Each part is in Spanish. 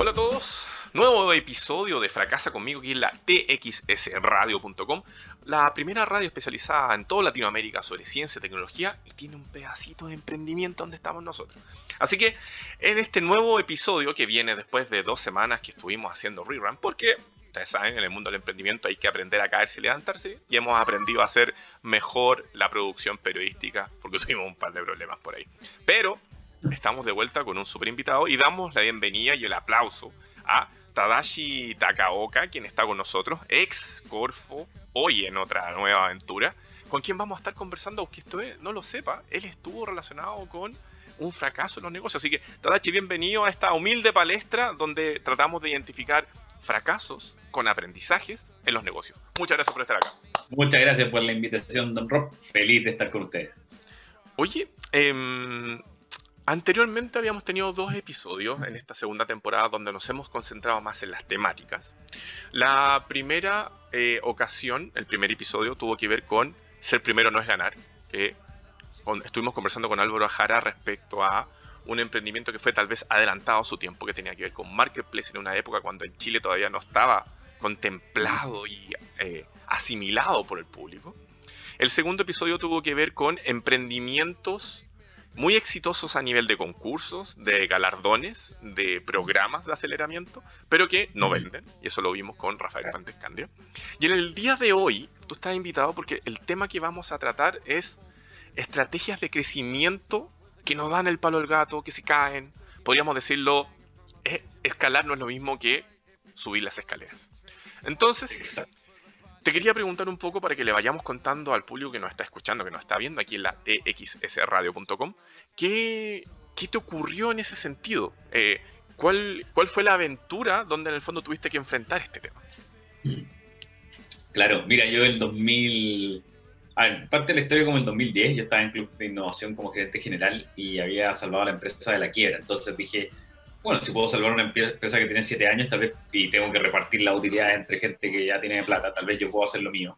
Hola a todos, nuevo episodio de Fracasa conmigo aquí en la txsradio.com, la primera radio especializada en toda Latinoamérica sobre ciencia y tecnología y tiene un pedacito de emprendimiento donde estamos nosotros. Así que en este nuevo episodio que viene después de dos semanas que estuvimos haciendo rerun, porque ustedes saben, en el mundo del emprendimiento hay que aprender a caerse y levantarse y hemos aprendido a hacer mejor la producción periodística porque tuvimos un par de problemas por ahí. Pero estamos de vuelta con un super invitado y damos la bienvenida y el aplauso a Tadashi Takaoka, quien está con nosotros, ex Corfo, hoy en otra nueva aventura, con quien vamos a estar conversando, aunque esto no lo sepa, él estuvo relacionado con un fracaso en los negocios. Así que, Tadashi, bienvenido a esta humilde palestra donde tratamos de identificar fracasos con aprendizajes en los negocios. Muchas gracias por estar acá. Muchas gracias por la invitación, Don Rob. Feliz de estar con ustedes. Oye, eh, Anteriormente habíamos tenido dos episodios en esta segunda temporada donde nos hemos concentrado más en las temáticas. La primera eh, ocasión, el primer episodio, tuvo que ver con ser primero no es ganar. Que estuvimos conversando con Álvaro Ajara respecto a un emprendimiento que fue tal vez adelantado a su tiempo, que tenía que ver con Marketplace en una época cuando en Chile todavía no estaba contemplado y eh, asimilado por el público. El segundo episodio tuvo que ver con emprendimientos muy exitosos a nivel de concursos, de galardones, de programas de aceleramiento, pero que no venden. Y eso lo vimos con Rafael Fuentes Candia. Y en el día de hoy, tú estás invitado porque el tema que vamos a tratar es estrategias de crecimiento que nos dan el palo al gato, que se caen. Podríamos decirlo, escalar no es lo mismo que subir las escaleras. Entonces, te quería preguntar un poco para que le vayamos contando al público que nos está escuchando, que nos está viendo aquí en la txsradio.com, ¿qué, ¿qué te ocurrió en ese sentido? Eh, ¿cuál, ¿Cuál fue la aventura donde en el fondo tuviste que enfrentar este tema? Claro, mira, yo el 2000, parte de la historia como el 2010, yo estaba en Club de Innovación como gerente general y había salvado a la empresa de la quiebra. Entonces dije, bueno, si puedo salvar una empresa que tiene siete años, tal vez, y tengo que repartir la utilidad entre gente que ya tiene plata, tal vez yo puedo hacer lo mío.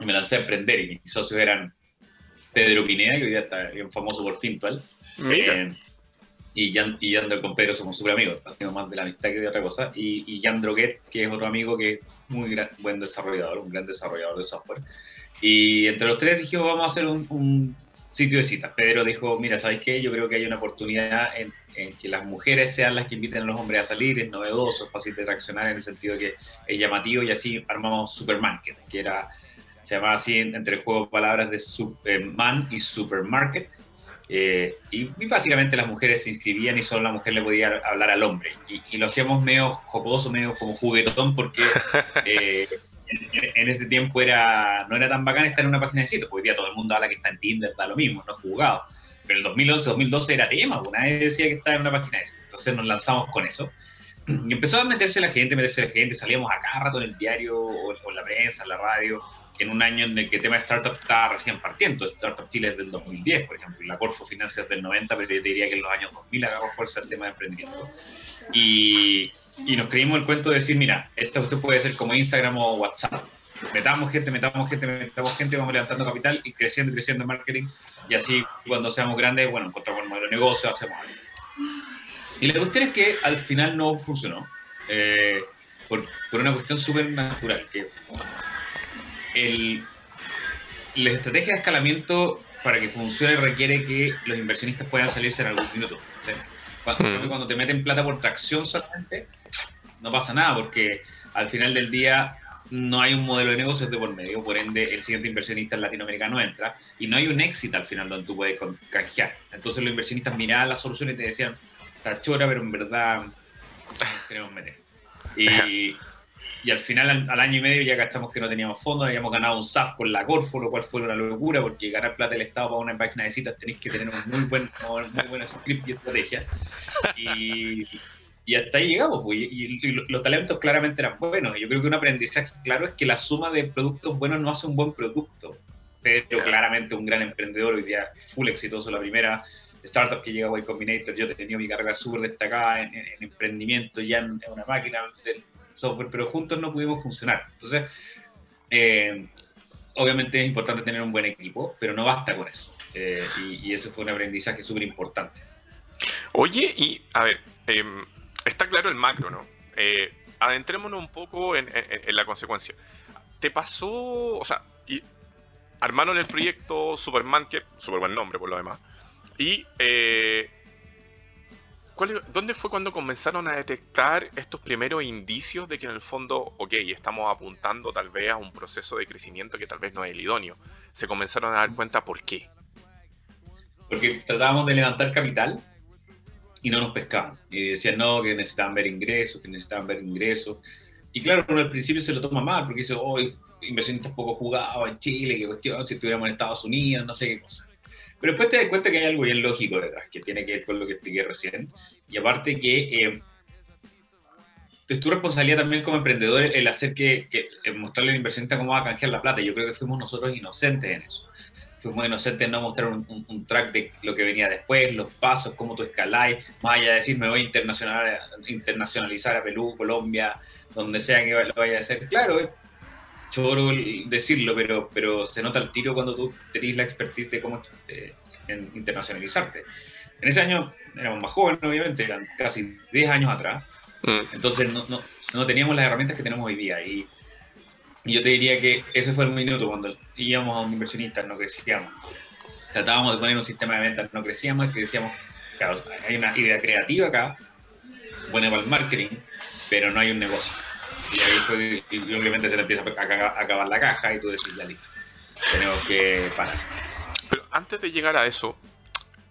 Y me lancé a emprender, y mis socios eran Pedro Pineda, que hoy día está bien famoso por Fintual. Eh, y Jan, y con Pedro somos súper amigos, haciendo más de la amistad que de otra cosa. Y, y Jan Droguet, que es otro amigo que es muy buen desarrollador, un gran desarrollador de software. Y entre los tres dijimos, vamos a hacer un, un sitio de citas. Pedro dijo, mira, ¿sabes qué? Yo creo que hay una oportunidad en en que las mujeres sean las que inviten a los hombres a salir, es novedoso, es fácil de reaccionar en el sentido que es llamativo y así armamos Supermarket, que era, se llamaba así entre el juego de palabras de Superman y Supermarket. Eh, y, básicamente las mujeres se inscribían y solo la mujer le podía hablar al hombre. Y, lo hacíamos medio jocoso, medio como juguetón, porque eh, en, ese tiempo era, no era tan bacán estar en una página de sitio, porque hoy día todo el mundo habla que está en Tinder, da lo mismo, no es jugado pero el 2011, 2012 era tema, una vez decía que estaba en una página de eso. Entonces nos lanzamos con eso. Y empezó a meterse la gente, meterse la gente, salíamos a cada rato en el diario o, en la prensa, en la radio, en un año en el que el tema de startup estaba recién partiendo. Startup Chile es del 2010, por ejemplo, la Corfo Financia es del 90, pero yo diría que en los años 2000 agarró fuerza el tema de emprendimiento. Y, y nos creímos el cuento de decir, mira, esto usted puede ser como Instagram o WhatsApp metamos gente, metamos gente, metamos gente, vamos levantando capital y creciendo creciendo en marketing. Y así, cuando seamos grandes, bueno, encontramos el modelo de negocio, hacemos algo. Y la cuestión es que al final no funcionó. Eh, por, por, una cuestión súper natural, que el, la estrategia de escalamiento para que funcione requiere que los inversionistas puedan salirse en algún minuto. cuando, hmm. cuando, te meten plata por tracción solamente, no pasa nada, porque al final del día no hay un modelo de negocios de por medio, por ende el siguiente inversionista en Latinoamérica no entra y no hay un éxito al final donde tú puedes canjear. Entonces los inversionistas miraban la solución y te decían, está chora, pero en verdad queremos meter. Y, y al final, al, año y medio, ya cachamos que no teníamos fondos, habíamos ganado un SAF con la Corfo, lo cual fue una locura, porque ganar plata del Estado para una página de citas tenéis que tener un muy buen, muy buen script y estrategia. Y, y hasta ahí llegamos, pues, y, los talentos claramente eran buenos. Yo creo que un aprendizaje claro es que la suma de productos buenos no hace un buen producto, pero claramente un gran emprendedor, hoy día full exitoso, la primera startup que llega a Y Combinator, yo he tenido mi carrera súper destacada en, emprendimiento, ya en, una máquina de software, pero juntos no pudimos funcionar. Entonces, eh, obviamente es importante tener un buen equipo, pero no basta con eso. Eh, y, y, eso fue un aprendizaje súper importante. Oye, y a ver, eh, está claro el macro, ¿no? Eh, adentrémonos un poco en, la consecuencia. ¿Te pasó, o sea, y armaron el proyecto Superman, que súper buen nombre por lo demás, y eh, ¿dónde fue cuando comenzaron a detectar estos primeros indicios de que en el fondo, ok, estamos apuntando tal vez a un proceso de crecimiento que tal vez no es el idóneo? Se comenzaron a dar cuenta por qué. Porque tratábamos de levantar capital y no nos pescaban. Y decían, no, que necesitaban ver ingresos, que necesitaban ver ingresos. Y claro, uno al principio se lo toma mal, porque dice, oh, inversionistas poco jugados en Chile, qué cuestión, si estuviéramos en Estados Unidos, no sé qué cosa. Pero después te das cuenta que hay algo bien lógico detrás, que tiene que ver con lo que expliqué recién. Y aparte que eh, es tu responsabilidad también como emprendedor el hacer que, que mostrarle al inversionista cómo va a canjear la plata. Yo creo que fuimos nosotros inocentes en eso fuimos inocentes en no mostrar un, track de lo que venía después, los pasos, cómo tú escaláis, más allá de decir me voy a internacional, internacionalizar a Perú, Colombia, donde sea que lo vaya a hacer. Claro, es choro decirlo, pero, pero se nota el tiro cuando tú tenés la expertise de cómo eh, internacionalizarte. En ese año éramos más jóvenes, obviamente, eran casi 10 años atrás, mm. entonces no, no, no teníamos las herramientas que tenemos hoy día. Y yo te diría que ese fue el minuto cuando íbamos a un inversionista, no crecíamos. Tratábamos de poner un sistema de ventas, no crecíamos, decíamos, claro, hay una idea creativa acá, buena para el marketing, pero no hay un negocio. Y ahí fue, y obviamente se le empieza a acabar la caja y tú decís, ya listo, tenemos que parar. Pero antes de llegar a eso,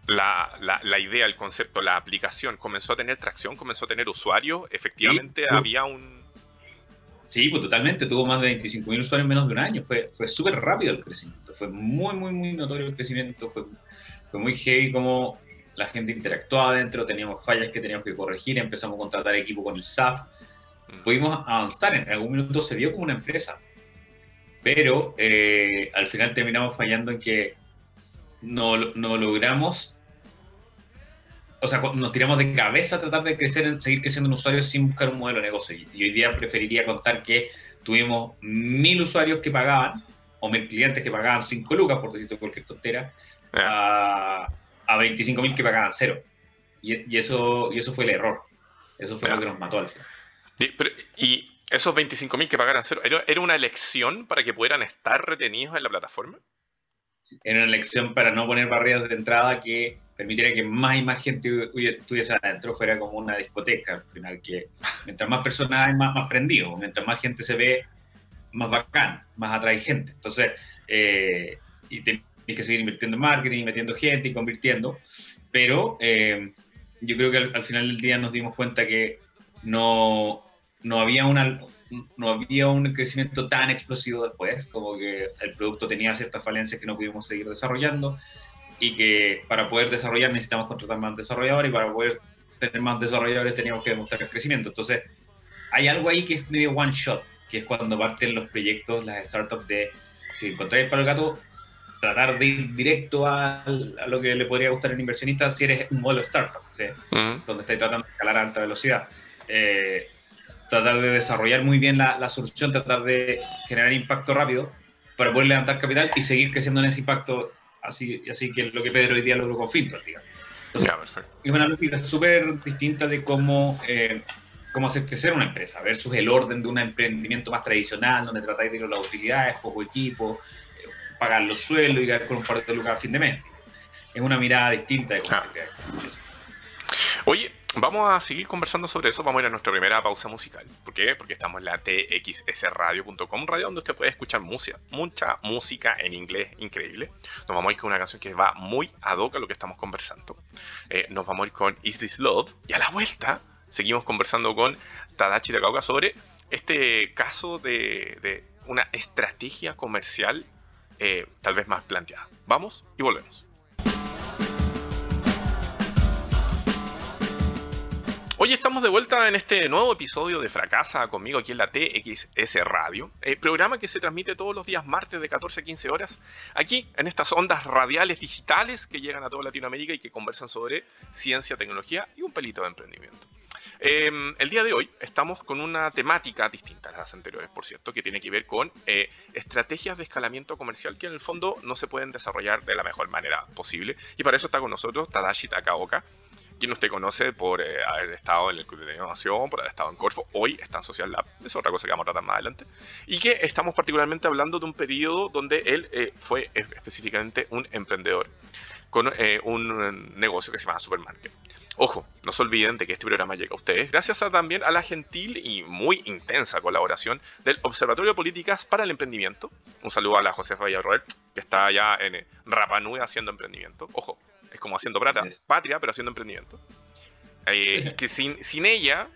la, la, la, idea, el concepto, la aplicación comenzó a tener tracción, comenzó a tener usuarios, efectivamente había un, Sí, pues totalmente. Tuvo más de 25.000 usuarios en menos de un año. Fue, fue súper rápido el crecimiento. Fue muy, muy, muy notorio el crecimiento. Fue, fue muy heavy como la gente interactuaba adentro. Teníamos fallas que teníamos que corregir. Empezamos a contratar equipo con el SAF. Mm. Pudimos avanzar. En algún minuto se vio como una empresa. Pero eh, al final terminamos fallando en que no, no logramos o sea, nos tiramos de cabeza a tratar de crecer, seguir creciendo en usuarios sin buscar un modelo de negocio. Y hoy día preferiría contar que tuvimos mil usuarios que pagaban, o mil clientes que pagaban 5 lucas, por decirte cualquier tontera, a, a 25 mil que pagaban cero. Y, eso, y eso fue el error. Eso fue lo que nos mató al final. ¿Y esos 25 mil que pagaran cero, ¿era una elección para que pudieran estar retenidos en la plataforma? Era una elección para no poner barreras de entrada que permitiría que más y más gente estuviese adentro, fuera como una discoteca, al final, que mientras más personas hay, más, más prendido, mientras más gente se ve, más bacán, más atrae gente. Entonces, eh, y tenés que seguir invirtiendo en marketing, metiendo gente y convirtiendo, pero eh, yo creo que al, final del día nos dimos cuenta que no, no había una no había un crecimiento tan explosivo después, como que el producto tenía ciertas falencias que no pudimos seguir desarrollando y que para poder desarrollar necesitamos contratar más desarrolladores y para poder tener más desarrolladores teníamos que demostrar el crecimiento. Entonces, hay algo ahí que es medio one shot, que es cuando parten los proyectos, las startups de, si encontráis para el gato, tratar de ir directo a, lo que le podría gustar al inversionista si eres un modelo startup, ¿sí? donde estáis tratando de escalar a alta velocidad. Eh, tratar de desarrollar muy bien la, la, solución, tratar de generar impacto rápido para poder levantar capital y seguir creciendo en ese impacto así, así que lo que Pedro hoy día logró con digamos. es una lógica súper distinta de cómo, eh, cómo hacer crecer una empresa versus el orden de un emprendimiento más tradicional, donde tratáis de ir a las utilidades, poco equipo, eh, pagar los sueldos y quedar con un par de lucas a fin de mes. Es una mirada distinta de cómo Oye, Vamos a seguir conversando sobre eso. Vamos a ir a nuestra primera pausa musical. ¿Por qué? Porque estamos en la txsradio.com, radio donde usted puede escuchar música, mucha música en inglés increíble. Nos vamos a ir con una canción que va muy ad hoc a lo que estamos conversando. Eh, nos vamos a ir con Is This Love y a la vuelta seguimos conversando con Tadachi Takauka sobre este caso de, una estrategia comercial eh, tal vez más planteada. Vamos y volvemos. Hoy estamos de vuelta en este nuevo episodio de Fracasa conmigo aquí en la TXS Radio, el programa que se transmite todos los días martes de 14 a 15 horas, aquí en estas ondas radiales digitales que llegan a toda Latinoamérica y que conversan sobre ciencia, tecnología y un pelito de emprendimiento. Em, el día de hoy estamos con una temática distinta a las anteriores, por cierto, que tiene que ver con eh, estrategias de escalamiento comercial que en el fondo no se pueden desarrollar de la mejor manera posible. Y para eso está con nosotros Tadashi Takaoka, quien usted conoce por eh, haber estado en el Club de Innovación, por haber estado en Corfo, hoy está en Social Lab, es otra cosa que vamos a tratar más adelante, y que estamos particularmente hablando de un periodo donde él eh, fue específicamente un emprendedor con eh, un negocio que se llama Supermarket. Ojo, no se olviden de que este programa llega a ustedes gracias a, también a la gentil y muy intensa colaboración del Observatorio de Políticas para el Emprendimiento. Un saludo a la Josefa Villarroel, que está allá en Rapanui haciendo emprendimiento. Ojo, es como haciendo plata, patria, pero haciendo emprendimiento. Eh, que sin, sin ella,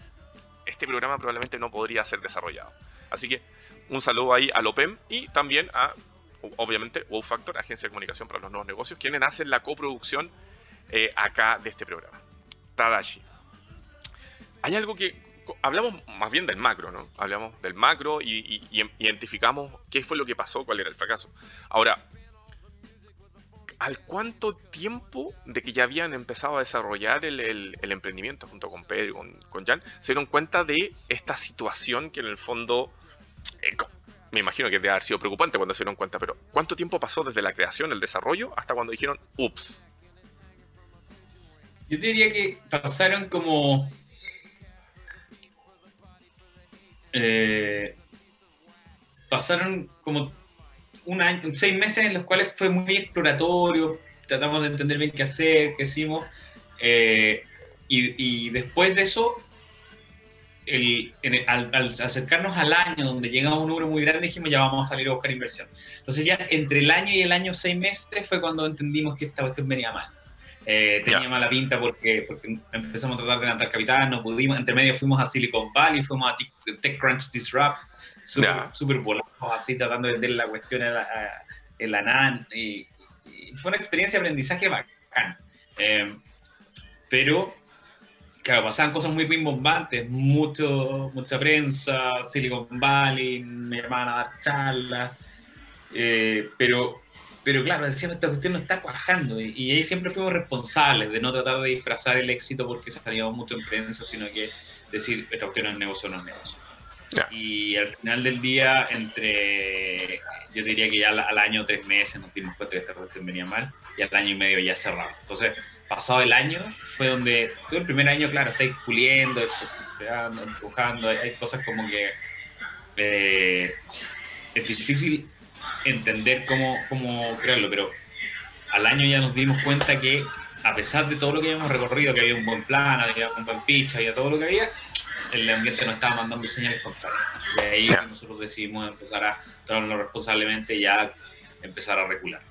este programa probablemente no podría ser desarrollado. Así que un saludo ahí al OPEM y también a, obviamente, Wow Factor, Agencia de Comunicación para los Nuevos Negocios, quienes hacen la coproducción eh, acá de este programa. Tadashi. Hay algo que hablamos más bien del macro, ¿no? Hablamos del macro y, identificamos qué fue lo que pasó, cuál era el fracaso. Ahora, ¿al cuánto tiempo de que ya habían empezado a desarrollar el, emprendimiento junto con Pedro y con, Jan, se dieron cuenta de esta situación que en el fondo, eh, me imagino que debe haber sido preocupante cuando se dieron cuenta, pero ¿cuánto tiempo pasó desde la creación, el desarrollo, hasta cuando dijeron, ups, yo diría que pasaron como. Eh, pasaron como un año, seis meses en los cuales fue muy exploratorio, tratamos de entender bien qué hacer, qué hicimos. Eh, y, después de eso, al, acercarnos al año donde llegamos a un número muy grande, dijimos ya vamos a salir a buscar inversión. Entonces ya entre el año y el año seis meses fue cuando entendimos que esta cuestión venía mal. Eh, tenía mala pinta porque, porque empezamos a tratar de levantar capital, no pudimos, entre medio fuimos a Silicon Valley, fuimos a TechCrunch Disrupt, súper volados así tratando de vender la cuestión en la, NAN, y, fue una experiencia de aprendizaje bacán. Eh, pero, claro, pasaban cosas muy rimbombantes, mucho, mucha prensa, Silicon Valley, me llamaban a dar charlas, eh, pero pero claro, decíamos, esta cuestión no está cuajando. Y, ahí siempre fuimos responsables de no tratar de disfrazar el éxito porque salíamos mucho en prensa, sino que decir, esta cuestión es negocio, no es negocio. Y al final del día, entre, yo diría que ya al, año, tres meses, nos dimos cuenta que esta cuestión venía mal, y al año y medio ya cerramos. Entonces, pasado el año, fue donde, todo el primer año, claro, estáis puliendo, empujando, hay cosas como que eh, es difícil entender cómo, cómo crearlo, pero al año ya nos dimos cuenta que a pesar de todo lo que habíamos recorrido, que había un buen plan, había un buen pitch, había todo lo que había, el ambiente nos estaba mandando señales contrarias. Y ahí nosotros decidimos empezar a tomarlo responsablemente y ya empezar a regular.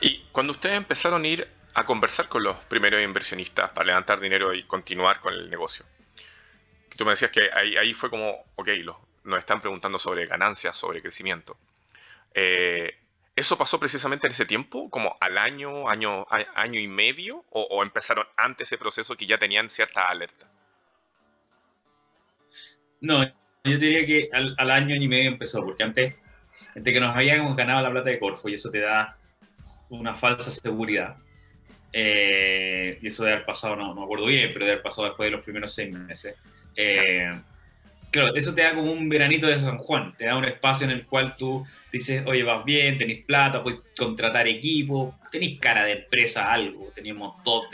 Y cuando ustedes empezaron a ir a conversar con los primeros inversionistas para levantar dinero y continuar con el negocio, tú me decías que ahí, ahí fue como, ok, los, nos están preguntando sobre ganancias, sobre crecimiento. Eh, ¿Eso pasó precisamente en ese tiempo, como al año, año, año y medio, o, empezaron antes ese proceso que ya tenían cierta alerta? No, yo diría que al, año y medio empezó, porque antes, entre que nos habíamos ganado la plata de Corfo y eso te da una falsa seguridad. Eh, y eso de haber pasado, no, no me acuerdo bien, pero de haber pasado después de los primeros seis meses. Eh, Claro, eso te da como un veranito de San Juan, te da un espacio en el cual tú dices, oye, vas bien, tenés plata, puedes contratar equipo, tenés cara de empresa, algo. Teníamos dos,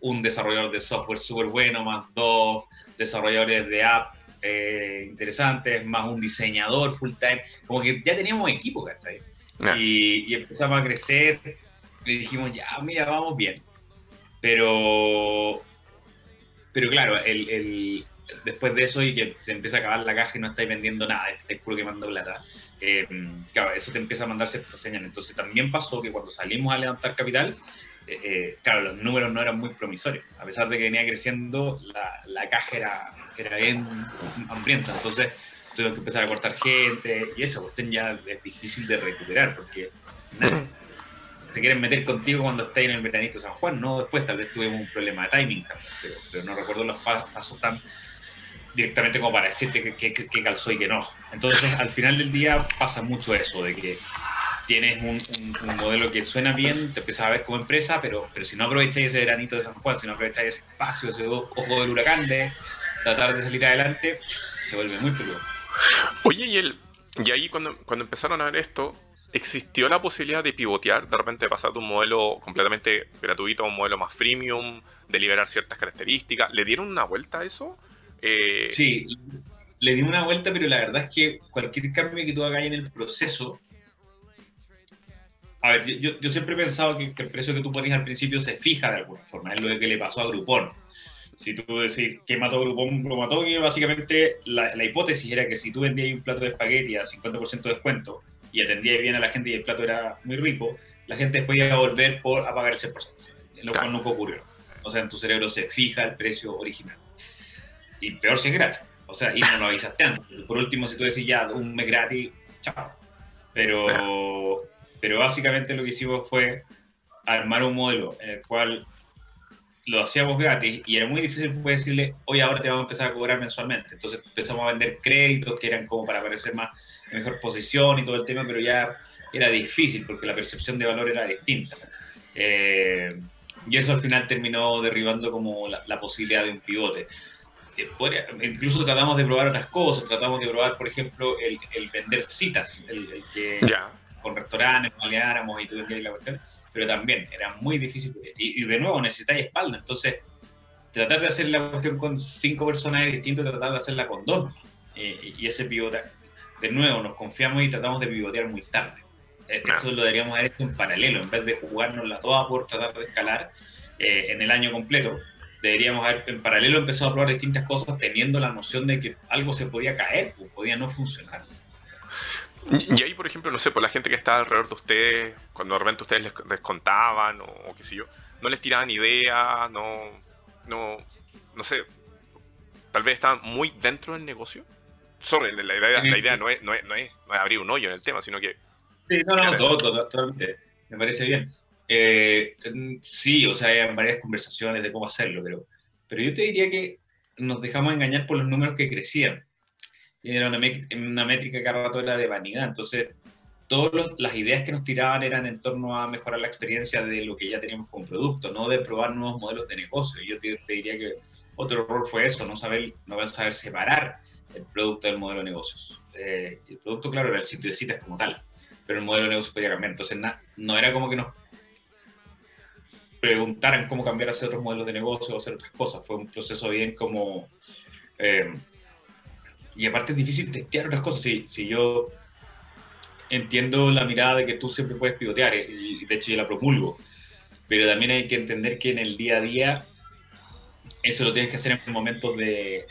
un desarrollador de software súper bueno, más dos desarrolladores de app eh, interesantes, más un diseñador full time, como que ya teníamos equipo, ¿cachai? Y, empezamos a crecer y dijimos, ya, mira, vamos bien. Pero, pero claro, el después de eso y que se empieza a acabar la caja y no estáis vendiendo nada, estáis puro quemando plata, eh, claro, eso te empieza a mandar ciertas señales. Entonces también pasó que cuando salimos a levantar capital, eh, eh, claro, los números no eran muy promisorios. A pesar de que venía creciendo, la, la caja era, era bien hambrienta. Entonces tuvimos que empezar a cortar gente y esa cuestión ya es difícil de recuperar porque nada, se quieren meter contigo cuando estáis en el veranito San Juan, no después, tal vez tuvimos un problema de timing, pero, pero no recuerdo los pasos tan directamente como para decirte que, calzó y que no. Entonces, al final del día pasa mucho eso, de que tienes un, modelo que suena bien, te empiezas a ver como empresa, pero, pero si no aprovecháis ese veranito de San Juan, si no aprovecháis ese espacio, ese ojo del huracán de tratar de salir adelante, se vuelve muy peludo. Oye, y, el, y ahí cuando, cuando empezaron a ver esto, ¿existió la posibilidad de pivotear, de repente pasar de un modelo completamente gratuito a un modelo más freemium, de liberar ciertas características? ¿Le dieron una vuelta a eso? Eh, sí, le di una vuelta, pero la verdad es que cualquier cambio que tú hagas en el proceso... A ver, yo, yo siempre he pensado que, el precio que tú pones al principio se fija de alguna forma, es lo que le pasó a Groupon. Si tú decís que mató Groupon, lo mató, que básicamente la, la, hipótesis era que si tú vendías un plato de espagueti a 50% de descuento y atendías bien a la gente y el plato era muy rico, la gente después iba a volver por, a pagar el 6%, lo cual nunca ocurrió. O sea, en tu cerebro se fija el precio original. Y peor si es gratis. O sea, y no lo avisaste antes. Por último, si tú decís ya un mes gratis, chao. Pero, pero básicamente lo que hicimos fue armar un modelo en el cual lo hacíamos gratis y era muy difícil decirle, oye, ahora te vamos a empezar a cobrar mensualmente. Entonces empezamos a vender créditos que eran como para aparecer más en mejor posición y todo el tema, pero ya era difícil porque la percepción de valor era distinta. Eh, y eso al final terminó derribando como la, posibilidad de un pivote. Eh, incluso tratamos de probar otras cosas, tratamos de probar, por ejemplo, el, vender citas, el, que con restaurantes, baleáramos y todo el la cuestión pero también era muy difícil. Y, de nuevo, necesitáis espalda. Entonces, tratar de hacer la cuestión con cinco personajes distintos, tratar de hacerla con dos. y ese pivote, de nuevo, nos confiamos y tratamos de pivotear muy tarde. Eh, eso lo deberíamos haber hecho en paralelo, en vez de jugarnos la toda por tratar de escalar eh, en el año completo. Deberíamos haber en paralelo empezado a probar distintas cosas teniendo la noción de que algo se podía caer, pues, podía no funcionar. Y ahí, por ejemplo, no sé, por la gente que está alrededor de ustedes, cuando de repente ustedes les, contaban o, qué sé yo, no les tiraban ideas, no, no, no sé, tal vez estaban muy dentro del negocio. Sorry, la idea, la idea no, es, no, es, no, es, abrir un hoyo en el tema, sino que... Sí, no, no, todo, totalmente, me parece bien. Eh, sí, o sea, hay varias conversaciones de cómo hacerlo, pero, pero yo te diría que nos dejamos engañar por los números que crecían era una, una métrica que cada rato era de vanidad. Entonces, todas las ideas que nos tiraban eran en torno a mejorar la experiencia de lo que ya teníamos como producto, no de probar nuevos modelos de negocio. Yo te, diría que otro error fue eso, no saber, no saber separar el producto del modelo de negocios. Eh, el producto, claro, era el sitio de citas como tal, pero el modelo de negocio podía cambiar. Entonces, no era como que nos preguntaran cómo cambiar hacia otros modelos de negocio o hacer otras cosas. Fue un proceso bien como... Eh, y aparte es difícil testear otras cosas. Si, si yo entiendo la mirada de que tú siempre puedes pivotear, eh, y de hecho yo la promulgo, pero también hay que entender que en el día a día eso lo tienes que hacer en momentos de,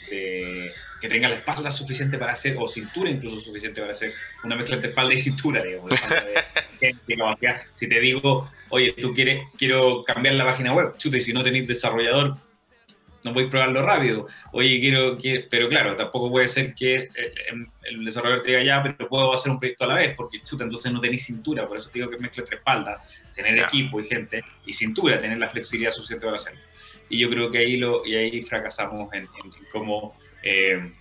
que tenga la espalda suficiente para hacer, o cintura incluso suficiente para hacer una mezcla entre espalda y cintura, digamos. si te digo, oye, tú quieres, quiero cambiar la página web, chuta, y si no tenéis desarrollador, no podéis probarlo rápido. Oye, quiero, que pero claro, tampoco puede ser que eh, em, el, desarrollador te diga ya, pero puedo hacer un proyecto a la vez, porque chuta, entonces no tenéis cintura, por eso te digo que mezcla tres espaldas, tener equipo y gente, y cintura, tener la flexibilidad suficiente para hacerlo. Y yo creo que ahí, lo, y ahí fracasamos en, cómo eh,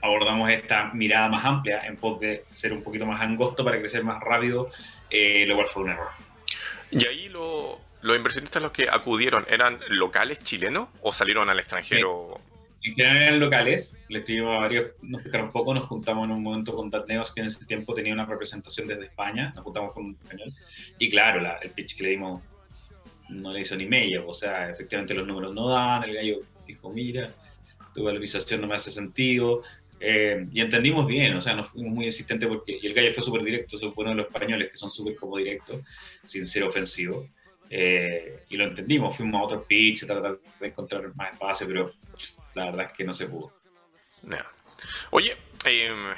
abordamos esta mirada más amplia en pos de ser un poquito más angosto para crecer más rápido, eh, lo cual fue un error. Y ahí lo, ¿Los inversionistas los que acudieron eran locales chilenos o salieron al extranjero? En general eran locales, le escribimos a varios, nos explicaron un poco, nos juntamos en un momento con Datneos que en ese tiempo tenía una representación desde España, nos juntamos con un español, y claro, el pitch que le dimos no le hizo ni medio, o sea, efectivamente los números no dan, el gallo dijo, mira, tu valorización no me hace sentido, eh, y entendimos bien, o sea, nos fuimos muy insistentes porque, y el gallo fue súper directo, fue uno de los españoles que son súper como directos, sin ser ofensivo. Eh, y lo entendimos, fuimos a otro pitch a tratar de encontrar más espacio, pero la verdad es que no se pudo. Oye, em,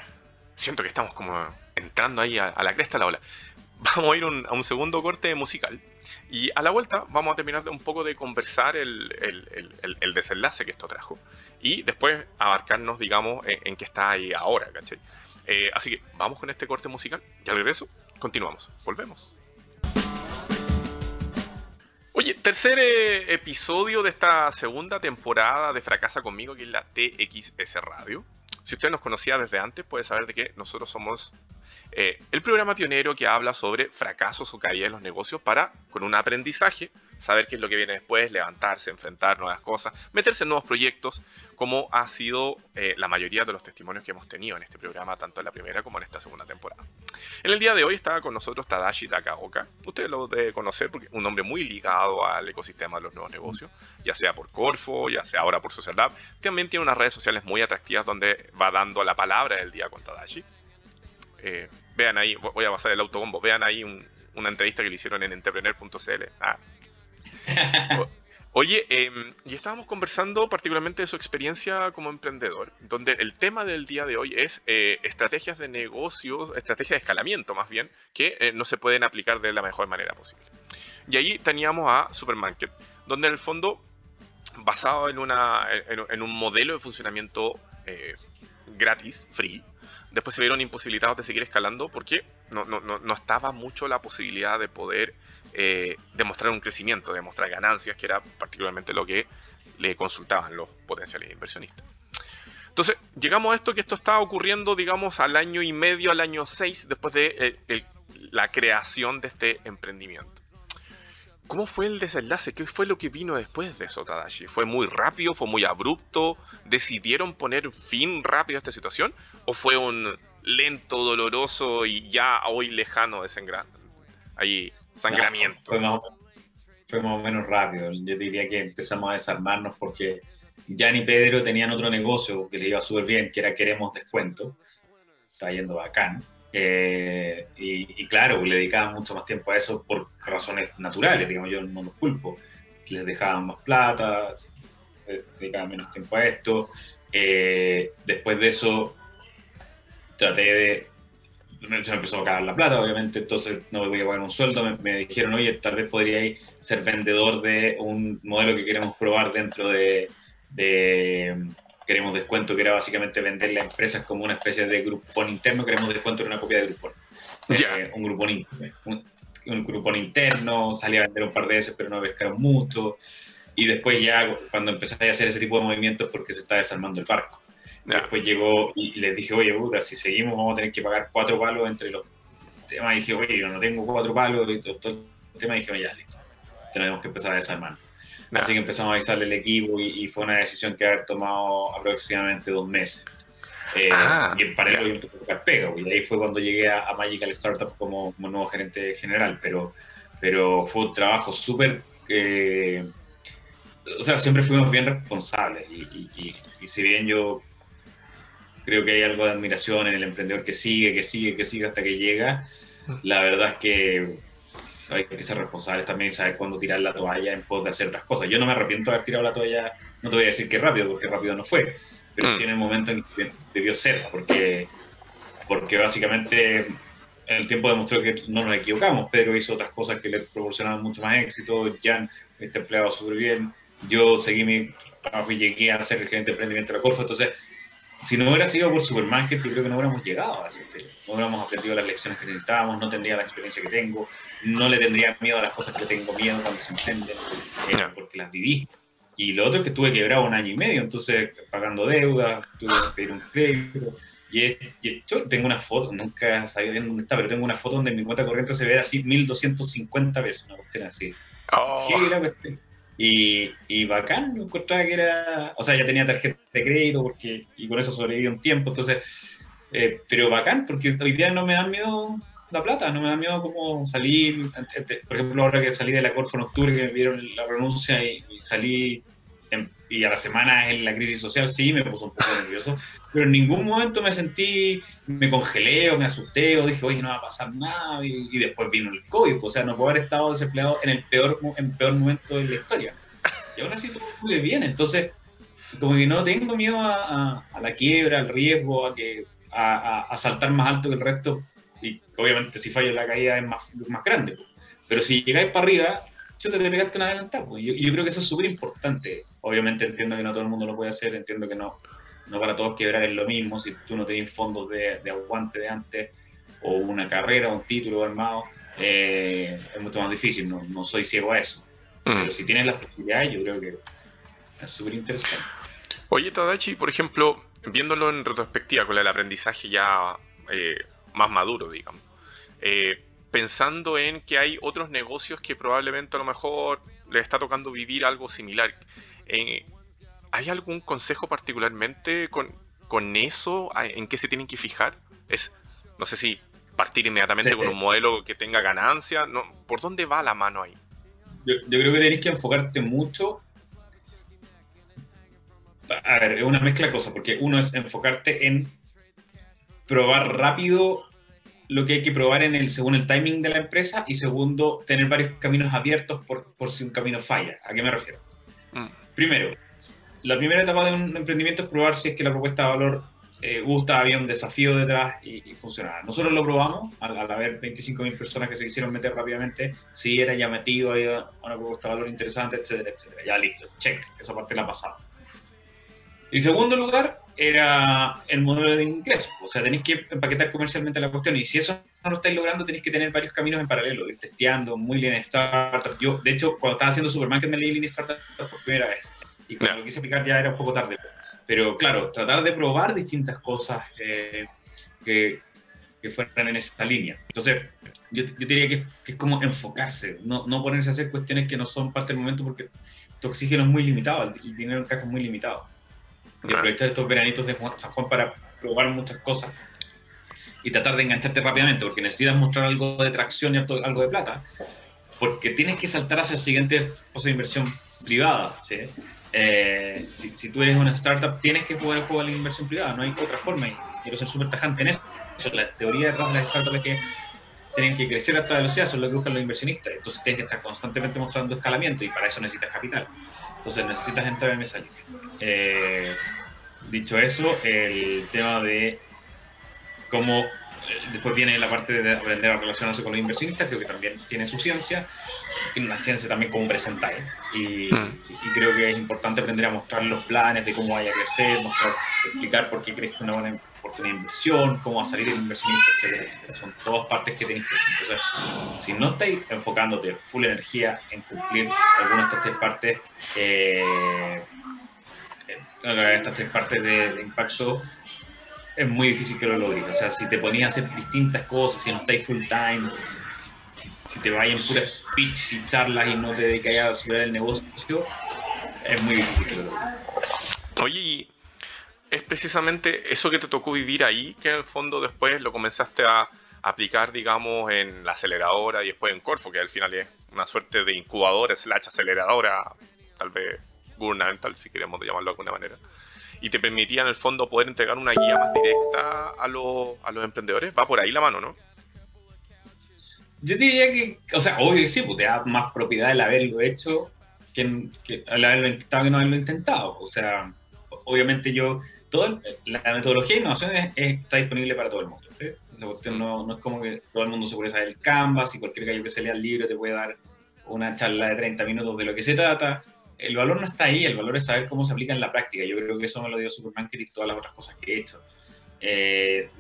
siento que estamos como entrando ahí a, la cresta de la ola. Vamos a ir a un segundo corte musical y a la vuelta vamos a terminar de un poco de conversar el, el, el, desenlace que esto trajo y después abarcarnos, digamos, en, qué está ahí ahora, ¿cachai? Eh, así que vamos con este corte musical y al regreso continuamos. Volvemos. Oye, tercer eh, episodio de esta segunda temporada de Fracasa conmigo, que es la TXS Radio. Si usted nos conocía desde antes, puede saber de que nosotros somos eh, el programa pionero que habla sobre fracasos o caídas en los negocios para, con un aprendizaje, saber qué es lo que viene después, levantarse, enfrentar nuevas cosas, meterse en nuevos proyectos, como ha sido eh, la mayoría de los testimonios que hemos tenido en este programa, tanto en la primera como en esta segunda temporada. En el día de hoy estaba con nosotros Tadashi Takaoka. Usted lo debe conocer porque es un hombre muy ligado al ecosistema de los nuevos negocios, ya sea por Corfo, ya sea ahora por Social Lab. También tiene unas redes sociales muy atractivas donde va dando la palabra del día con Tadashi. Eh, vean ahí, voy a pasar el autobombo, vean ahí una entrevista que le hicieron en entrepreneur.cl. Ah. Oye, em, y estábamos conversando particularmente de su experiencia como emprendedor, donde el tema del día de hoy es eh, estrategias de negocios, estrategias de escalamiento más bien, que eh, no se pueden aplicar de la mejor manera posible. Y ahí teníamos a Supermarket, donde en el fondo, basado en, una, en, un modelo de funcionamiento eh, gratis, free, después se vieron imposibilitados de seguir escalando porque no, no, no estaba mucho la posibilidad de poder eh, demostrar un crecimiento, demostrar ganancias, que era particularmente lo que le consultaban los potenciales inversionistas. Entonces, llegamos a esto que esto estaba ocurriendo, digamos, al año y medio, al año seis, después de eh, la creación de este emprendimiento. ¿Cómo fue el desenlace? ¿Qué fue lo que vino después de eso, Tadashi? ¿Fue muy rápido? ¿Fue muy abrupto? ¿Decidieron poner fin rápido a esta situación? ¿O fue un lento, doloroso y ya hoy lejano desengrano? Ahí sangramiento. fue, más o, menos rápido. Yo diría que empezamos a desarmarnos porque Jan y Pedro tenían otro negocio que le iba súper bien, que era Queremos Descuento. Está yendo bacán. Eh, y, claro, le dedicaban mucho más tiempo a eso por razones naturales, digamos, yo no los culpo. Les dejaban más plata, dedicaban menos tiempo a esto. Eh, después de eso, traté de se me empezó a cagar la plata, obviamente, entonces no me voy a pagar un sueldo. Me, dijeron, oye, tal vez podríais ser vendedor de un modelo que queremos probar dentro de, Queremos Descuento, que era básicamente venderle a empresas como una especie de grupón interno. Queremos Descuento era una copia de Groupon. Eh, un grupón interno. Un, grupón interno, salía a vender un par de veces, pero no pescaron mucho. Y después ya, cuando empecé a hacer ese tipo de movimientos, porque se está desarmando el barco. Después llegó y les dije, oye, puta, si seguimos vamos a tener que pagar cuatro palos entre los temas. Y dije, oye, yo no tengo cuatro palos y todo, el tema. Y dije, ya, listo, tenemos que empezar a desarmar. Así que empezamos a avisarle al equipo y, fue una decisión que haber tomado aproximadamente dos meses. Eh, ah, y en paralelo a tocar pega, y ahí fue cuando llegué a, Magical Startup como, como, nuevo gerente general, pero, pero fue un trabajo súper... Eh, o sea, siempre fuimos bien responsables y, y, y si bien yo creo que hay algo de admiración en el emprendedor que sigue, que sigue, que sigue hasta que llega. La verdad es que hay que ser responsables también y saber cuándo tirar la toalla en pos de hacer otras cosas. Yo no me arrepiento de haber tirado la toalla, no te voy a decir que rápido, porque rápido no fue, pero sí en el momento en que debió ser, porque, porque básicamente en el tiempo demostró que no nos equivocamos. Pedro hizo otras cosas que le proporcionaban mucho más éxito, Jan está empleado súper bien, yo seguí mi trabajo y llegué a ser el gerente de emprendimiento de la Corfo, entonces si no hubiera sido por Supermarket, yo creo que no hubiéramos llegado a ese No hubiéramos aprendido las lecciones que necesitábamos, no tendría la experiencia que tengo, no le tendría miedo a las cosas que tengo miedo cuando se entienden, eh, porque las viví. Y lo otro es que estuve quebrado un año y medio, entonces pagando deuda, tuve que pedir un crédito. Y, yo tengo una foto, nunca sabía bien dónde está, pero tengo una foto donde mi cuenta corriente se ve así 1250 pesos, una cuestión así. Oh. ¿Qué y, y bacán, me encontraba que era, o sea, ya tenía tarjeta de crédito porque, y con eso sobreviví un tiempo, entonces, eh, pero bacán, porque hoy día no me da miedo la plata, no me da miedo como salir, por ejemplo, ahora que salí de la Corfo en octubre, que me vieron la renuncia y, salí, y a la semana en la crisis social, sí, me puso un poco nervioso, pero en ningún momento me sentí, me congelé o me asusté o dije, oye, no va a pasar nada, y, después vino el COVID, o sea, no puedo haber estado desempleado en el peor, en peor momento de la historia. Y aún así muy bien, entonces, como que no tengo miedo a, la quiebra, al riesgo, a, que, a, saltar más alto que el resto, y obviamente si fallo la caída es más, más grande, pero si llegáis para arriba, yo te pegaste una adelantada, pues. yo, yo creo que eso es súper importante. Obviamente entiendo que no todo el mundo lo puede hacer, entiendo que no, no para todos quebrar es lo mismo, si tú no tienes fondos de, aguante de antes, o una carrera, un título armado, eh, es mucho más difícil, no, no, soy ciego a eso. Mm. Pero si tienes las posibilidades, yo creo que es súper interesante. Oye, Tadachi, por ejemplo, viéndolo en retrospectiva, con el aprendizaje ya eh, más maduro, digamos, eh, pensando en que hay otros negocios que probablemente a lo mejor les está tocando vivir algo similar. Eh, ¿Hay algún consejo particularmente con, con eso? ¿En qué se tienen que fijar? Es, no sé si partir inmediatamente con un modelo que tenga ganancia. No, ¿Por dónde va la mano ahí? Yo, creo que tenés que enfocarte mucho. A ver, es una mezcla de cosas, porque uno es enfocarte en probar rápido lo que hay que probar en el, según el timing de la empresa y segundo, tener varios caminos abiertos por, por si un camino falla. ¿A qué me refiero? Mm. Primero, la primera etapa de un emprendimiento es probar si es que la propuesta de valor eh, gusta, había un desafío detrás y, funcionaba. Nosotros lo probamos, al, haber 25.000 personas que se quisieron meter rápidamente, si era llamativo, había una propuesta de valor interesante, etcétera, etcétera. Ya listo, check, esa parte la pasamos. Y segundo lugar, era el modelo de ingreso. O sea, tenéis que empaquetar comercialmente la cuestión. Y si eso no lo estáis logrando, tenéis que tener varios caminos en paralelo, ir testeando, muy bien startup. Yo, de hecho, cuando estaba haciendo Supermarket me leí Lean Startup por primera vez. Y cuando lo quise aplicar ya era un poco tarde. Pero claro, tratar de probar distintas cosas eh, que, que, fueran en esa línea. Entonces, yo, yo diría que, es como enfocarse, no, no, ponerse a hacer cuestiones que no son parte del momento porque tu oxígeno es muy limitado, el dinero en caja es muy limitado. Y aprovechar estos veranitos de San Juan para probar muchas cosas y tratar de engancharte rápidamente porque necesitas mostrar algo de tracción y algo de plata, porque tienes que saltar hacia el siguiente paso de inversión privada. ¿sí? Eh, si, tú eres una startup, tienes que jugar el juego de la inversión privada, no hay otra forma. Y quiero ser súper tajante en eso. La teoría detrás de las startups es que tienen que crecer a toda velocidad, eso es lo que buscan los inversionistas. Entonces tienes que estar constantemente mostrando escalamiento y para eso necesitas capital. Entonces necesitas entrar en esa. Eh, dicho eso, el tema de cómo después viene la parte de aprender a relacionarse con los inversionistas, creo que también tiene su ciencia, tiene una ciencia también como presentar. Y, mm. y, creo que es importante aprender a mostrar los planes de cómo vaya a crecer, mostrar, explicar por qué crees que una buena oportunidad de inversión, cómo va a salir el inversionista, etcétera, Son todas partes que tenéis que Entonces, si no estáis enfocándote full energía en cumplir algunas de estas tres partes, eh, eh estas tres partes de, de impacto, es muy difícil que lo logres. O sea, si te ponías a hacer distintas cosas, si no estáis full time, si, te vayan puras pitch y charlas y no te dedicas a subir el negocio, es muy difícil que lo logres. Oye, y es precisamente eso que te tocó vivir ahí, que en el fondo después lo comenzaste a aplicar, digamos, en la aceleradora y después en Corfo, que al final es una suerte de incubadora slash aceleradora, tal vez gubernamental, si queremos llamarlo de alguna manera y te permitía en el fondo poder entregar una guía más directa a, los, a los emprendedores. Va por ahí la mano, ¿no? Yo diría que, o sea, obvio que sí, pues te da más propiedad el haberlo hecho que, que el haberlo intentado que no haberlo intentado. O sea, obviamente yo, todo, la metodología de innovación está disponible para todo el mundo. ¿sí? no, no, es como que todo el mundo se puede saber el Canvas y cualquier gallo que se lea el libro te puede dar una charla de 30 minutos de lo que se trata el valor no está ahí, el valor es saber cómo se aplica en la práctica. Yo creo que eso me lo dio Superman y todas las otras cosas que he hecho. Eh,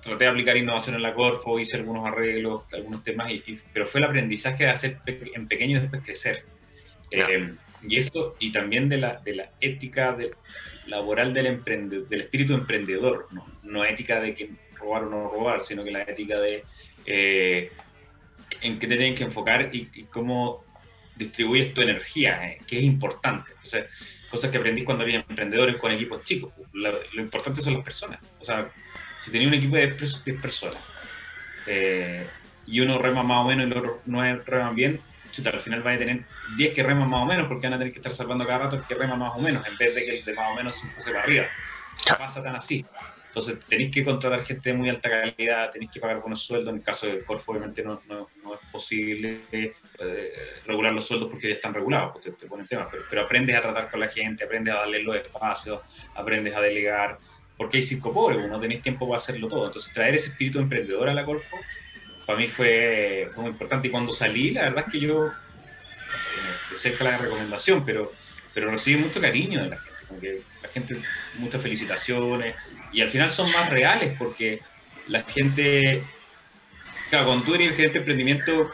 traté de aplicar innovación en la Corfo, hice algunos arreglos, algunos temas, y, pero fue el aprendizaje de hacer en pequeño y después crecer. Eh, y eso, y también de la, de la ética laboral del, del espíritu emprendedor, ¿no? no ética de que robar o no robar, sino que la ética de eh, en qué te tienen que enfocar y cómo distribuyes tu energía, eh, que es importante. Entonces, cosas que aprendí cuando había emprendedores con equipos chicos. Lo, importante son las personas. O sea, si tenía un equipo de 10 personas eh, y uno rema más o menos y el otro no rema bien, chuta, al final va a tener 10 que reman más o menos porque van a tener que estar salvando cada rato el que rema más o menos en vez de que el de más o menos se empuje para arriba. No pasa tan así. Entonces tenéis que contratar gente de muy alta calidad, tenéis que pagar buenos sueldos. En el caso de Corfo, obviamente no, no, no es posible eh, regular los sueldos porque ya están regulados, porque te, ponen temas. Pero, aprendes a tratar con la gente, aprendes a darle los espacios, aprendes a delegar. Porque hay cinco pobres, no tenéis tiempo para hacerlo todo. Entonces traer ese espíritu emprendedor a la Corfo, para mí fue, muy importante. Y cuando salí, la verdad es que yo, eh, cerca la recomendación, pero, pero recibí mucho cariño de la gente. Como que la gente, muchas felicitaciones, y al final son más reales porque la gente, claro, cuando tú eres el gerente de emprendimiento,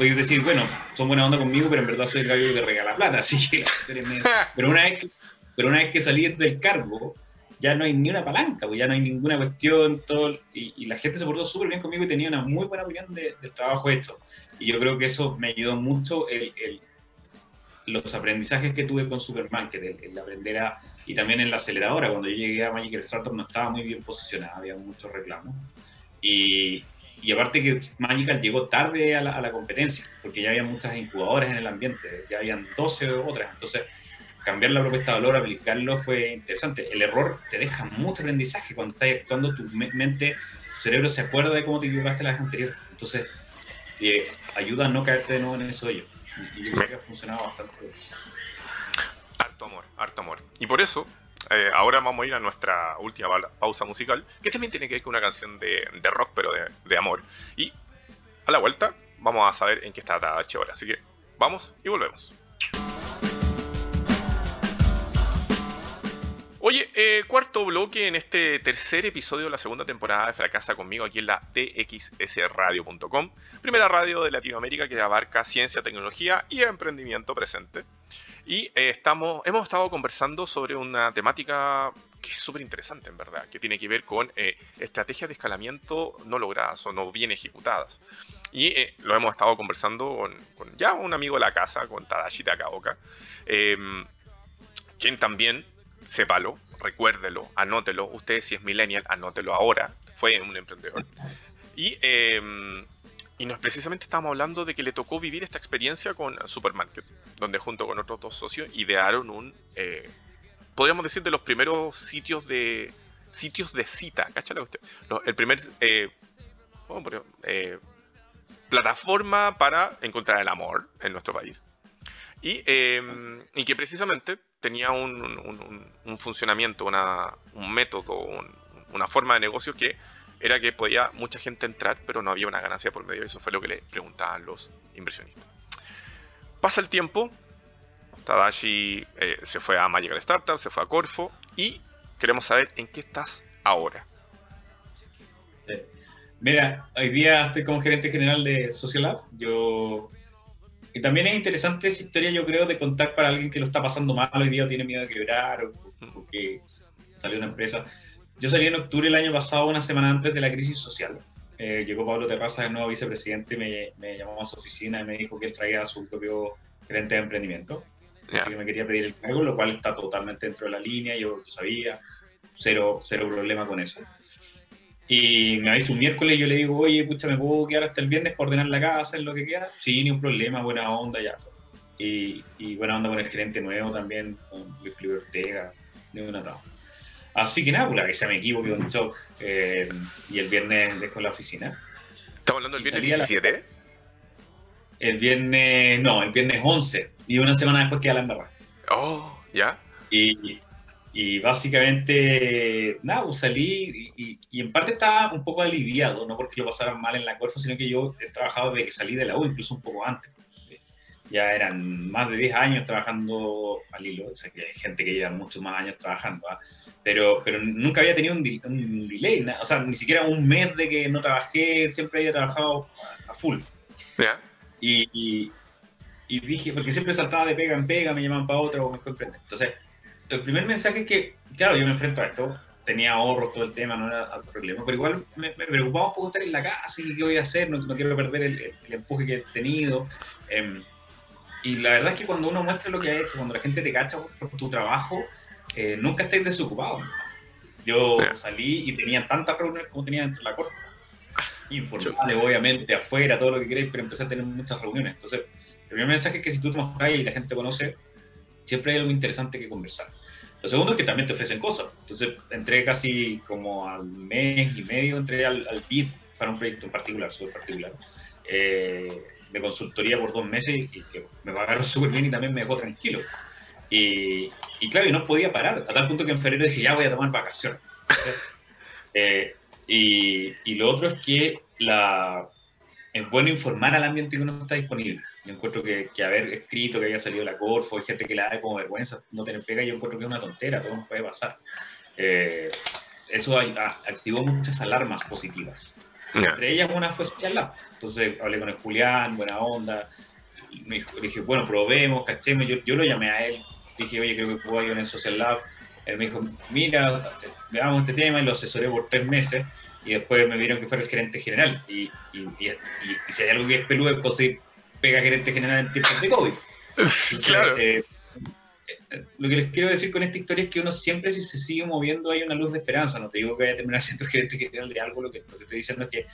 puedes decir, bueno, son buena onda conmigo, pero en verdad soy el gallo que regala plata, así que, pero una vez que, pero una vez que salí del cargo, ya no hay ni una palanca, pues ya no hay ninguna cuestión, todo, y, la gente se portó súper bien conmigo y tenía una muy buena opinión del trabajo hecho. Y yo creo que eso me ayudó mucho el, los aprendizajes que tuve con Supermarket, el, el, aprender a, y también en la aceleradora, cuando yo llegué a Magic Startup no estaba muy bien posicionada, había muchos reclamos. Y, y aparte que Magical llegó tarde a la, competencia, porque ya había muchas incubadoras en el ambiente, ya habían 12 otras, entonces cambiar la propuesta de valor, aplicarlo fue interesante. El error te deja mucho aprendizaje cuando estás actuando, tu mente, tu cerebro se acuerda de cómo te equivocaste la vez anterior. Entonces, te ayuda a no caerte de nuevo en eso de ello. Y yo creo que ha funcionado bastante bien. Harto amor, harto amor. Y por eso, eh, ahora vamos a ir a nuestra última pausa musical, que también tiene que ver con una canción de, de rock, pero de, de, amor. Y a la vuelta vamos a saber en qué está Tadachi ahora. Así que vamos y volvemos. Oye, eh, cuarto bloque en este tercer episodio de la segunda temporada de Fracasa conmigo aquí en la txsradio.com, primera radio de Latinoamérica que abarca ciencia, tecnología y emprendimiento presente. Y eh, estamos, hemos estado conversando sobre una temática que es súper interesante en verdad, que tiene que ver con eh, estrategias de escalamiento no logradas o no bien ejecutadas. Y eh, lo hemos estado conversando con, con, ya un amigo de la casa, con Tadashi Takaoka, em, quien también sépalo, recuérdelo, anótelo. Usted si es millennial, anótelo ahora. Fue un emprendedor. Y, eh, y nos precisamente estábamos hablando de que le tocó vivir esta experiencia con Supermarket, donde junto con otros dos socios idearon un, eh, podríamos decir, de los primeros sitios de sitios de cita, ¿cáchale usted? El primer eh, eh, plataforma para encontrar el amor en nuestro país. Y, eh, y que precisamente tenía un, un, un funcionamiento, una, un método, una forma de negocio que era que podía mucha gente entrar, pero no había una ganancia por medio. Eso fue lo que le preguntaban los inversionistas. Pasa el tiempo, Tadashi eh, se fue a Magical Startup, se fue a Corfo y queremos saber en qué estás ahora. Mira, hoy día estoy como gerente general de Social Lab. Yo y también es interesante esa historia, yo creo, de contar para alguien que lo está pasando mal hoy día o tiene miedo de quebrar o, o que salió una empresa. Yo salí en octubre el año pasado, una semana antes de la crisis social. Eh, llegó Pablo Terraza, el nuevo vicepresidente, me, me, llamó a su oficina y me dijo que él traía a su propio gerente de emprendimiento. Yeah. Así que me quería pedir el cargo, lo cual está totalmente dentro de la línea, yo, yo sabía, cero, cero problema con eso. Y me avisa un miércoles y yo le digo, oye, pucha, ¿me puedo quedar hasta el viernes para ordenar la casa, en lo que queda? Sí, ni un problema, buena onda, ya. Y, y buena onda con el gerente nuevo también, con Luis Felipe Ortega, ni un atado. Así que nada, pues la que se me equivoqué un shock. Eh, y el viernes dejo la oficina. ¿Estamos hablando del viernes 17? La... El viernes, no, el viernes 11. Y una semana después queda la embarrada. Oh, ya. Y, y básicamente, nada, pues salí y, y, y, en parte estaba un poco aliviado, no porque lo pasaran mal en la Corfo, sino que yo he trabajado desde que salí de la U, incluso un poco antes. Ya eran más de 10 años trabajando al hilo, o sea que hay gente que lleva muchos más años trabajando, ¿eh? pero, pero nunca había tenido un, un delay, o sea, ni siquiera un mes de que no trabajé, siempre había trabajado a full. Yeah. Y, y, dije, porque siempre saltaba de pega en pega, me llamaban para otra o me fue emprender. Entonces, el primer mensaje es que, claro, yo me enfrento a esto, tenía ahorros, todo el tema, no era el problema, pero igual me, me, preocupaba un poco estar en la casa y qué voy a hacer, no, no quiero perder el, el, empuje que he tenido. Eh, y la verdad es que cuando uno muestra lo que ha hecho, cuando la gente te cacha por tu trabajo, eh, nunca estáis desocupados. Yo yeah. salí y tenía tantas reuniones como tenía dentro de la corte. Informales, obviamente, afuera, todo lo que queréis, pero empecé a tener muchas reuniones. Entonces, el primer mensaje es que si tú te mostras y la gente conoce, siempre hay algo interesante que conversar. Lo segundo es que también te ofrecen cosas. Entonces, entré casi como al mes y medio, entré al, al BID para un proyecto en particular, súper particular. Eh, de consultoría por dos meses y que me pagaron súper bien y también me dejó tranquilo. Y, y, claro, y no podía parar, a tal punto que en febrero dije, ya voy a tomar vacaciones. eh, y, y, lo otro es que la, es bueno informar al ambiente que uno está disponible. Yo encuentro que, que haber escrito que haya salido la Corfo, hay gente que le da como vergüenza no tener pega, yo encuentro que es una tontera, todo nos puede pasar. Eh, eso a, a, activó muchas alarmas positivas. Entre ellas una fue Social Lab. Entonces hablé con el Julián, buena onda. Me dijo, le dije, bueno, probemos, cachemos. Yo, yo lo llamé a él. Dije, oye, creo que puedo ayudar en Social Lab. Él me dijo, mira, veamos este tema y lo asesoré por tres meses y después me vieron que fuera el gerente general. Y, y, si hay algo que es peludo es conseguir pega gerente general en tiempos de COVID. claro. Eh, lo que les quiero decir con esta historia es que uno siempre si se sigue moviendo hay una luz de esperanza. No te digo que vaya a terminar siendo gerente general de algo, lo que, lo que estoy diciendo es que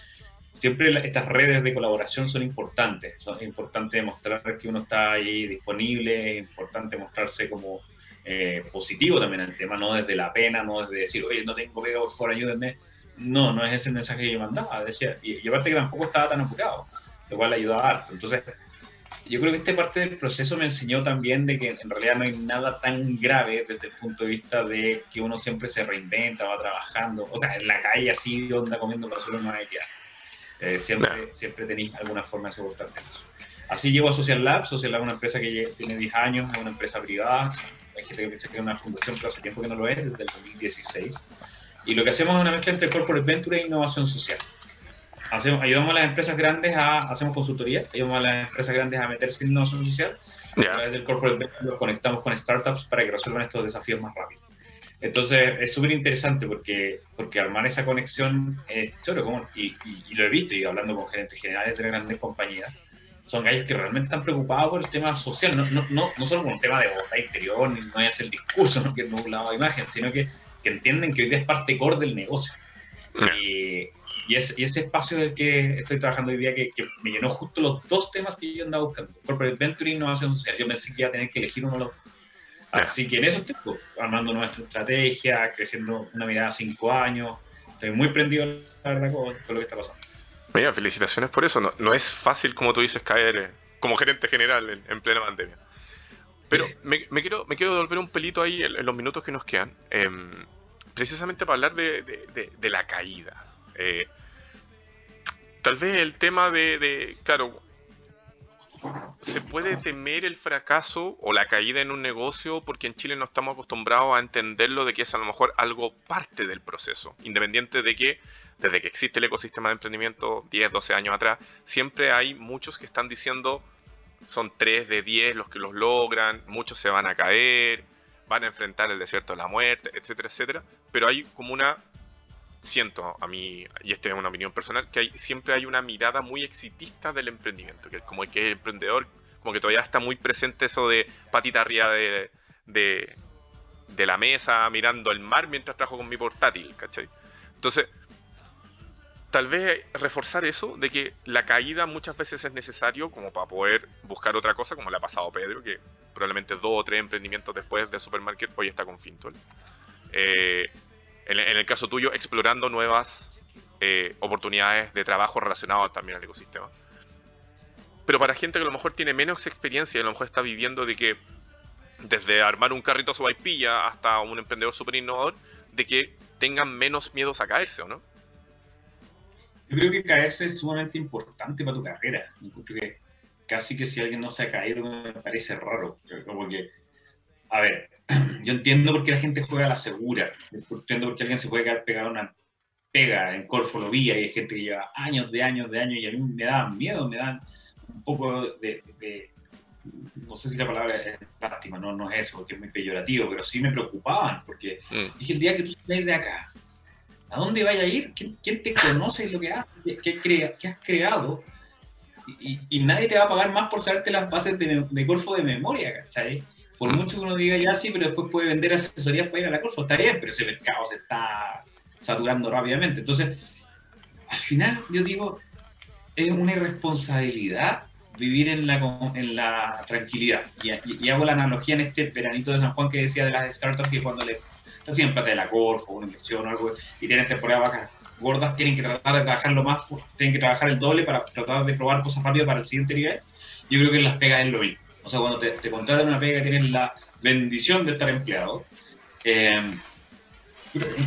siempre estas redes de colaboración son importantes. Son, es importante mostrar que uno está ahí disponible, es importante mostrarse como eh, positivo también el tema, no desde la pena, no desde decir, oye, no tengo pega, por favor, ayúdenme. No, no es ese el mensaje que yo mandaba. Decía, y, y aparte que tampoco estaba tan apurado, lo cual ayudaba harto. Entonces, yo creo que esta parte del proceso me enseñó también de que en realidad no hay nada tan grave desde el punto de vista de que uno siempre se reinventa, va trabajando. O sea, en la calle así, onda comiendo basura no hay que eh, siempre, siempre tenéis alguna forma de soportarte eso. Así llego a Social Lab. Social Lab es una empresa que tiene 10 años, es una empresa privada. Hay gente que piensa que es una fundación, pero hace tiempo que no lo es, desde el 2016. Y lo que hacemos es una mezcla entre corporate venture e innovación social. Hacemos, ayudamos a las empresas grandes a, hacemos consultoría, ayudamos a las empresas grandes a meterse en innovación social. A través del corporate venture los conectamos con startups para que resuelvan estos desafíos más rápido. Entonces es súper interesante porque, porque armar esa conexión es choro, y, y, lo he visto, y hablando con gerentes generales de grandes compañías, son gallos que realmente están preocupados por el tema social, no, no, no, no solo por un tema de bondad interior, ni no es el discurso, no que no un lado de imagen, sino que, que, entienden que hoy día es parte core del negocio. Y, y, ese, y, ese espacio del que estoy trabajando hoy día que, que, me llenó justo los dos temas que yo andaba buscando, corporate venture e innovación social. Yo pensé que iba a tener que elegir uno de los dos Así que en eso estoy armando nuestra estrategia, creciendo una mirada a cinco años. Estoy muy prendido, la verdad, con, lo que está pasando. Mira, felicitaciones por eso. No, es fácil, como tú dices, caer eh, como gerente general en, plena pandemia. Pero me, quiero, me quiero devolver un pelito ahí en, los minutos que nos quedan, em, precisamente para hablar de, la caída. Eh, tal vez el tema de, claro, se puede temer el fracaso o la caída en un negocio porque en Chile no estamos acostumbrados a entenderlo de que es a lo mejor algo parte del proceso, independiente de que desde que existe el ecosistema de emprendimiento 10, 12 años atrás, siempre hay muchos que están diciendo son 3 de 10 los que los logran, muchos se van a caer, van a enfrentar el desierto de la muerte, etcétera, etcétera, pero hay como una siento a mí, y esta es una opinión personal, que hay, siempre hay una mirada muy exitista del emprendimiento, que como que el emprendedor, como que todavía está muy presente eso de patita arriba de, de, la mesa, mirando el mar mientras trabajo con mi portátil, ¿cachai? Entonces, tal vez reforzar eso de que la caída muchas veces es necesario como para poder buscar otra cosa, como le ha pasado Pedro, que probablemente dos o tres emprendimientos después de Supermarket hoy está con Fintol. Eh, en, el caso tuyo, explorando nuevas eh, oportunidades de trabajo relacionadas también al ecosistema. Pero para gente que a lo mejor tiene menos experiencia y a lo mejor está viviendo de que desde armar un carrito a su vaipilla hasta un emprendedor súper innovador, de que tengan menos miedos a caerse, ¿o no? Yo creo que caerse es sumamente importante para tu carrera. casi que si alguien no se ha caído me parece raro. Como que, a ver, yo entiendo por qué la gente juega a la segura, entiendo por qué alguien se puede quedar pegado a una pega en Corfolovía y hay gente que lleva años de años de años y a mí me dan miedo, me dan un poco de, no sé si la palabra es lástima, no, no es eso, porque es muy peyorativo, pero sí me preocupaban, porque mm. dije, el día que tú sales de acá, ¿a dónde vaya a ir? ¿Quién, te conoce y lo que haces? ¿Qué, qué, has creado? Y, y, nadie te va a pagar más por saberte las bases de, de Corfo de memoria, ¿cachai? Por mucho que uno diga ya sí, pero después puede vender asesorías para ir a la Corfo, está bien, pero ese mercado se está saturando rápidamente. Entonces, al final yo digo, es una irresponsabilidad vivir en la, en la tranquilidad. Y, hago la analogía en este veranito de San Juan que decía de las startups que cuando le hacían plata de la Corfo, una inversión o algo, y tienen temporada vacas gordas, tienen que tratar de más, tienen que trabajar el doble para tratar de probar cosas rápidas para el siguiente nivel. Yo creo que en las pegas es lo mismo. O sea, cuando te, te contratan una pega, tienes la bendición de estar empleado. Eh,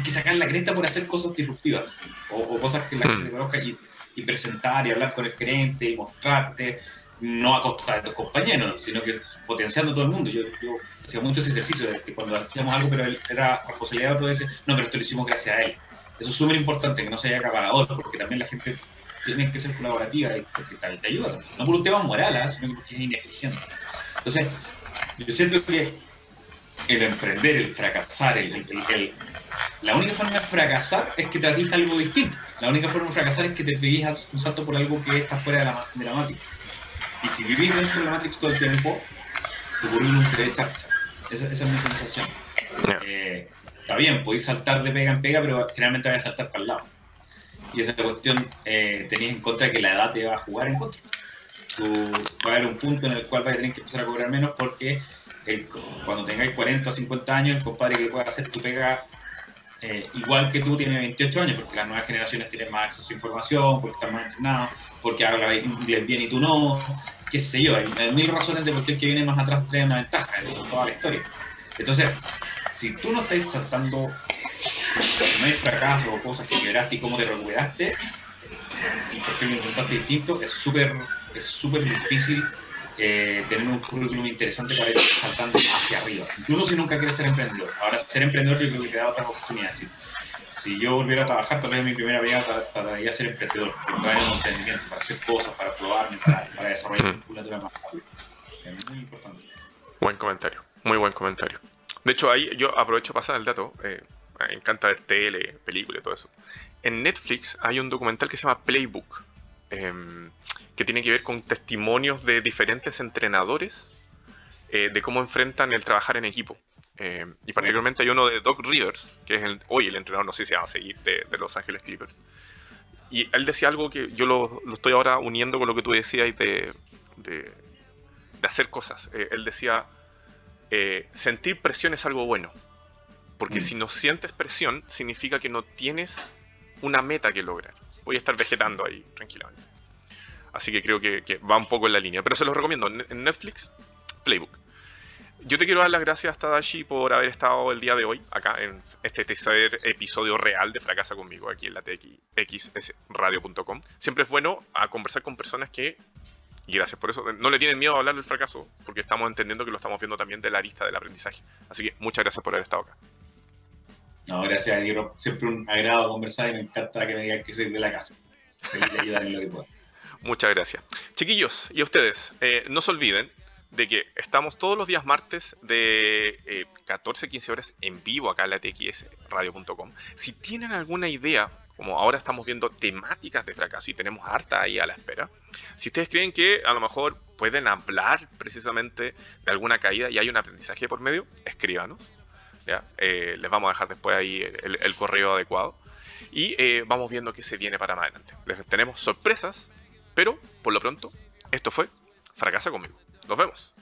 que sacar la cresta por hacer cosas disruptivas o, cosas que la hmm. gente conozca y, presentar y hablar con el gerente y mostrarte, no a costa de tus compañeros, sino que potenciando a todo el mundo. Yo, yo hacía muchos ejercicios de que cuando hacíamos algo, pero era responsabilidad de otro, decir, no, pero esto lo hicimos gracias a él. Eso es súper importante, que no se haya acabado, porque también la gente tiene que ser colaborativa y porque te, ayuda. No por un tema moral, ¿eh? sino porque es ineficiente. Entonces, yo siento que el emprender, el fracasar, el, la única forma de fracasar es que te algo distinto. La única forma de fracasar es que te pegues un salto por algo que está fuera de la, de la Matrix. Y si vivís dentro de la Matrix todo el tiempo, tu currículum se ve chacha. Esa, esa, es mi sensación. Eh, está bien, podéis saltar de pega en pega, pero generalmente vais a saltar para el lado. Y esa cuestión eh, tenéis en contra de que la edad te va a jugar en contra. Tú, va a haber un punto en el cual vais a tener que empezar a cobrar menos porque cuando tengáis 40 o 50 años, el compadre que pueda hacer tu pega eh, igual que tú tiene 28 años, porque las nuevas generaciones tienen más acceso a información, porque están más entrenados, porque habla inglés bien y tú no, qué sé yo, hay, mil razones de por qué el que viene más atrás trae una ventaja en toda la historia. Entonces, si tú no estás saltando, si no hay fracaso o cosas que quebraste y cómo te recuperaste, y por qué lo intentaste distinto, es súper es súper difícil eh, tener un currículum interesante para ir saltando hacia arriba. Incluso si nunca quieres ser emprendedor. Ahora, ser emprendedor yo creo que te da otras oportunidades. Si, yo volviera a trabar, tal vez mi primera vida trataría de ser emprendedor, para un emprendimiento, para hacer cosas, para probar, para, desarrollar una cultura más rápida. Es muy importante. Buen comentario, muy buen comentario. De hecho, ahí yo aprovecho para pasar el dato. Eh, me encanta ver tele, películas y todo eso. En Netflix hay un documental que se llama Playbook. Em, que tiene que ver con testimonios de diferentes entrenadores eh, de cómo enfrentan el trabajar en equipo. Eh, y particularmente hay uno de Doc Rivers, que es hoy el entrenador, no sé si va a seguir, de, Los Ángeles Clippers. Y él decía algo que yo lo, estoy ahora uniendo con lo que tú decías de, de, hacer cosas. Eh, él decía, sentir presión es algo bueno. Porque mm. si no sientes presión, significa que no tienes una meta que lograr. Voy a estar vegetando ahí tranquilamente. Así que creo que, va un poco en la línea. Pero se los recomiendo en Netflix, Playbook. Yo te quiero dar las gracias, Tadashi, por haber estado el día de hoy acá en este tercer episodio real de Fracasa conmigo aquí en la txsradio.com. Siempre es bueno a conversar con personas que, y gracias por eso, no le tienen miedo a hablar del fracaso, porque estamos entendiendo que lo estamos viendo también de la lista del aprendizaje. Así que muchas gracias por haber estado acá. No, gracias. Siempre un agrado conversar y me encanta que me digan que soy de la casa. Muchas gracias. Chiquillos, y a ustedes, eh, no se olviden de que estamos todos los días martes de 14 eh, 15 horas en vivo acá en la txradio.com. Si tienen alguna idea, como ahora estamos viendo temáticas de fracaso y tenemos harta ahí a la espera, si ustedes creen que a lo mejor pueden hablar precisamente de alguna caída y hay un aprendizaje por medio, escríbanos. ¿Ya? Eh, les vamos a dejar después ahí el, correo adecuado. Y vamos viendo qué se viene para más adelante. Les tenemos sorpresas pero, por lo pronto, esto fue Fracasa conmigo. Nos vemos.